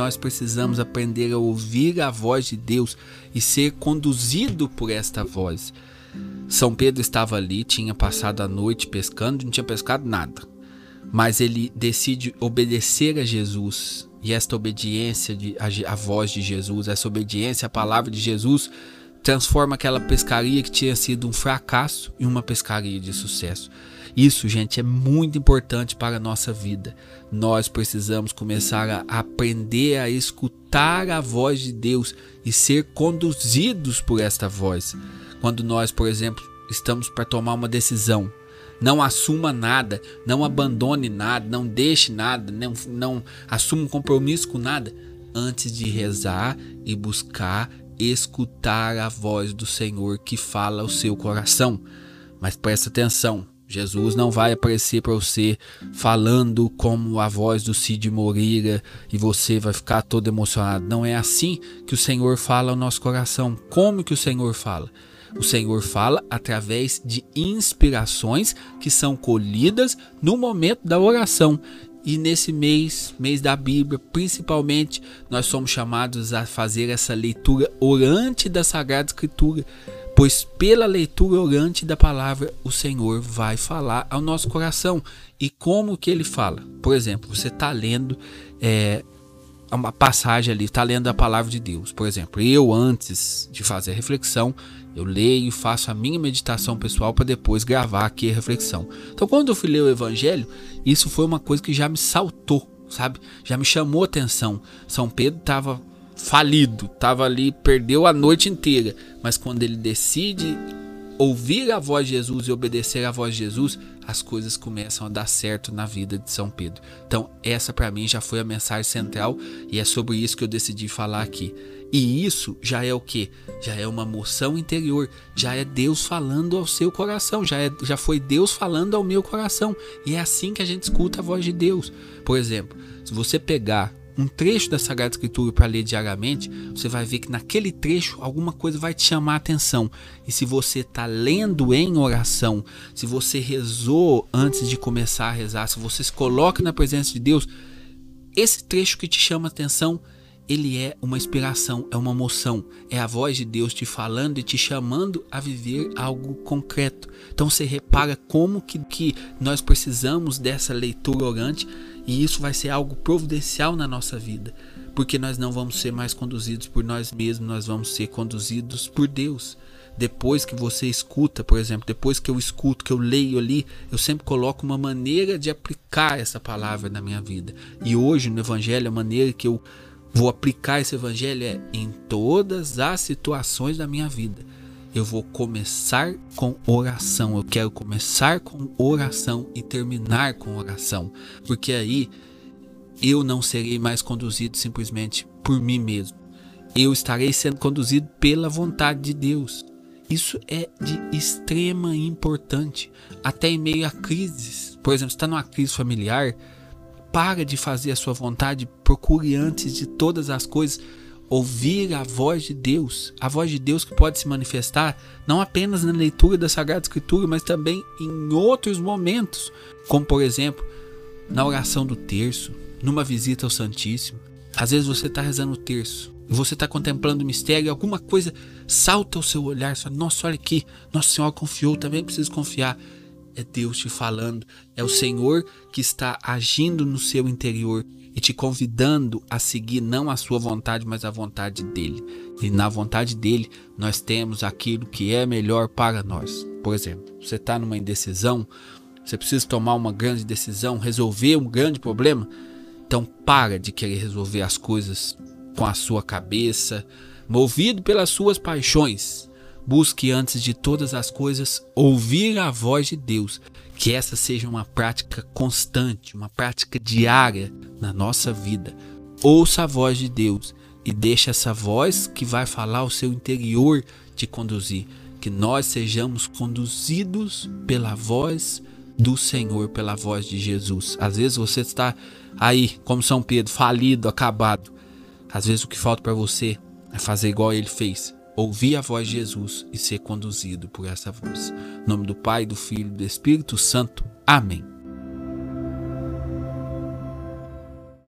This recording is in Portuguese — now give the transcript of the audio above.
nós precisamos aprender a ouvir a voz de Deus e ser conduzido por esta voz. São Pedro estava ali, tinha passado a noite pescando, não tinha pescado nada. Mas ele decide obedecer a Jesus. E esta obediência a voz de Jesus, essa obediência à palavra de Jesus, transforma aquela pescaria que tinha sido um fracasso em uma pescaria de sucesso. Isso, gente, é muito importante para a nossa vida. Nós precisamos começar a aprender a escutar a voz de Deus e ser conduzidos por esta voz. Quando nós, por exemplo, estamos para tomar uma decisão, não assuma nada, não abandone nada, não deixe nada, não, não assuma um compromisso com nada antes de rezar e buscar escutar a voz do Senhor que fala ao seu coração. Mas presta atenção, Jesus não vai aparecer para você falando como a voz do Cid Moreira e você vai ficar todo emocionado. Não é assim que o Senhor fala ao nosso coração. Como que o Senhor fala? O Senhor fala através de inspirações que são colhidas no momento da oração. E nesse mês, mês da Bíblia, principalmente, nós somos chamados a fazer essa leitura orante da Sagrada Escritura pois pela leitura orante da palavra o Senhor vai falar ao nosso coração. E como que ele fala? Por exemplo, você está lendo é, uma passagem ali, está lendo a palavra de Deus. Por exemplo, eu antes de fazer a reflexão, eu leio, faço a minha meditação pessoal para depois gravar aqui a reflexão. Então, quando eu fui ler o Evangelho, isso foi uma coisa que já me saltou, sabe? Já me chamou atenção. São Pedro estava falido, estava ali, perdeu a noite inteira, mas quando ele decide ouvir a voz de Jesus e obedecer à voz de Jesus, as coisas começam a dar certo na vida de São Pedro. Então, essa para mim já foi a mensagem central e é sobre isso que eu decidi falar aqui. E isso já é o que? Já é uma moção interior, já é Deus falando ao seu coração, já, é, já foi Deus falando ao meu coração. E é assim que a gente escuta a voz de Deus. Por exemplo, se você pegar um trecho da Sagrada Escritura para ler diariamente, você vai ver que naquele trecho alguma coisa vai te chamar a atenção. E se você está lendo em oração, se você rezou antes de começar a rezar, se você se coloca na presença de Deus, esse trecho que te chama a atenção, ele é uma inspiração, é uma moção, é a voz de Deus te falando e te chamando a viver algo concreto. Então você repara como que, que nós precisamos dessa leitura orante e isso vai ser algo providencial na nossa vida, porque nós não vamos ser mais conduzidos por nós mesmos, nós vamos ser conduzidos por Deus. Depois que você escuta, por exemplo, depois que eu escuto, que eu leio ali, eu sempre coloco uma maneira de aplicar essa palavra na minha vida. E hoje no Evangelho, a maneira que eu vou aplicar esse Evangelho é em todas as situações da minha vida eu vou começar com oração. Eu quero começar com oração e terminar com oração, porque aí eu não serei mais conduzido simplesmente por mim mesmo. Eu estarei sendo conduzido pela vontade de Deus. Isso é de extrema importância, até em meio a crises. Por exemplo, está numa crise familiar, para de fazer a sua vontade, procure antes de todas as coisas ouvir a voz de Deus, a voz de Deus que pode se manifestar não apenas na leitura da Sagrada Escritura, mas também em outros momentos, como por exemplo na oração do terço, numa visita ao Santíssimo. Às vezes você está rezando o terço, você está contemplando o mistério e alguma coisa salta ao seu olhar, fala, nossa, olha aqui, Nossa Senhora confiou, também preciso confiar. É Deus te falando, é o Senhor que está agindo no seu interior e te convidando a seguir não a sua vontade, mas a vontade dele. E na vontade dele, nós temos aquilo que é melhor para nós. Por exemplo, você está numa indecisão, você precisa tomar uma grande decisão, resolver um grande problema. Então, para de querer resolver as coisas com a sua cabeça, movido pelas suas paixões. Busque antes de todas as coisas ouvir a voz de Deus que essa seja uma prática constante, uma prática diária na nossa vida. Ouça a voz de Deus e deixe essa voz que vai falar ao seu interior te conduzir. Que nós sejamos conduzidos pela voz do Senhor, pela voz de Jesus. Às vezes você está aí, como São Pedro, falido, acabado. Às vezes o que falta para você é fazer igual ele fez ouvir a voz de Jesus e ser conduzido por essa voz. Em nome do Pai, do Filho e do Espírito Santo. Amém.